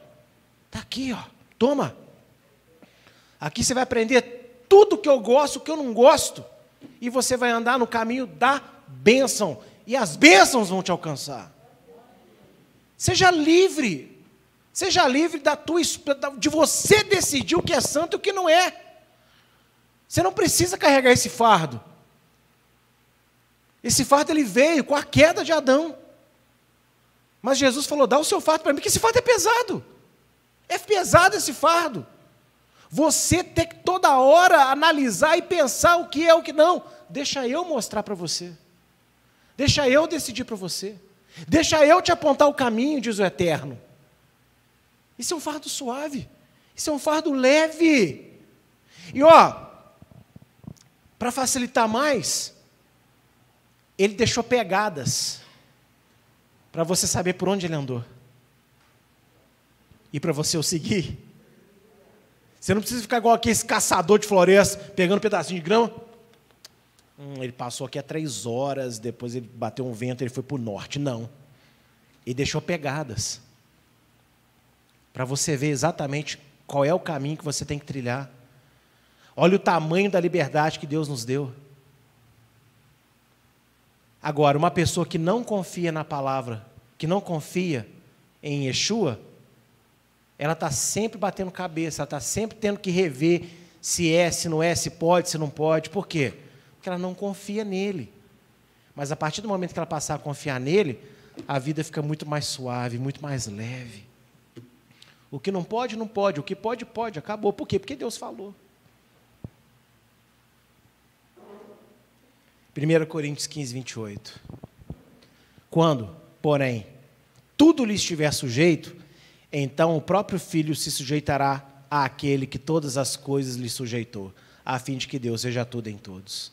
Tá aqui, ó. Toma. Aqui você vai aprender tudo que eu gosto, o que eu não gosto, e você vai andar no caminho da bênção, e as bênçãos vão te alcançar. Seja livre. Seja livre da tua de você decidir o que é santo e o que não é. Você não precisa carregar esse fardo. Esse fardo ele veio com a queda de Adão. Mas Jesus falou: dá o seu fardo para mim, que esse fardo é pesado. É pesado esse fardo. Você tem que toda hora analisar e pensar o que é o que não. Deixa eu mostrar para você. Deixa eu decidir para você. Deixa eu te apontar o caminho, diz o Eterno. Isso é um fardo suave. Isso é um fardo leve. E ó, para facilitar mais, ele deixou pegadas para você saber por onde ele andou. E para você o seguir. Você não precisa ficar igual aquele caçador de floresta, pegando um pedacinho de grama. Hum, ele passou aqui há três horas, depois ele bateu um vento, ele foi para o norte. Não. Ele deixou pegadas. Para você ver exatamente qual é o caminho que você tem que trilhar. Olha o tamanho da liberdade que Deus nos deu. Agora, uma pessoa que não confia na palavra, que não confia em Yeshua, ela está sempre batendo cabeça, ela está sempre tendo que rever se é, se não é, se pode, se não pode. Por quê? Porque ela não confia nele. Mas a partir do momento que ela passar a confiar nele, a vida fica muito mais suave, muito mais leve. O que não pode, não pode. O que pode, pode. Acabou. Por quê? Porque Deus falou. 1 Coríntios 15, 28. Quando, porém, tudo lhe estiver sujeito, então o próprio Filho se sujeitará àquele que todas as coisas lhe sujeitou, a fim de que Deus seja tudo em todos.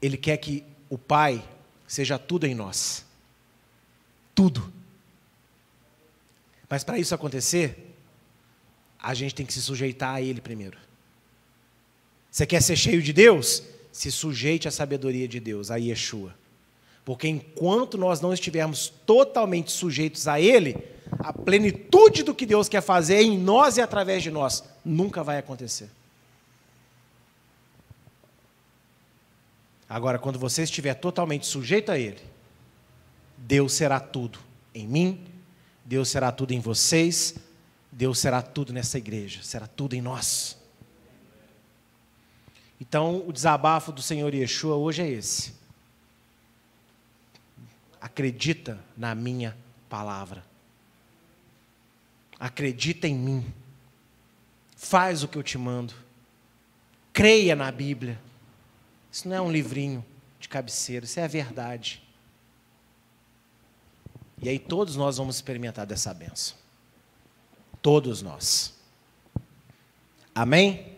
Ele quer que o Pai seja tudo em nós. Tudo. Mas para isso acontecer, a gente tem que se sujeitar a Ele primeiro. Você quer ser cheio de Deus? Se sujeite à sabedoria de Deus, a Yeshua. Porque enquanto nós não estivermos totalmente sujeitos a Ele, a plenitude do que Deus quer fazer em nós e através de nós nunca vai acontecer. Agora, quando você estiver totalmente sujeito a Ele, Deus será tudo em mim, Deus será tudo em vocês, Deus será tudo nessa igreja, será tudo em nós. Então, o desabafo do Senhor Yeshua hoje é esse. Acredita na minha palavra. Acredita em mim. Faz o que eu te mando. Creia na Bíblia. Isso não é um livrinho de cabeceira, isso é a verdade. E aí todos nós vamos experimentar dessa benção. Todos nós. Amém?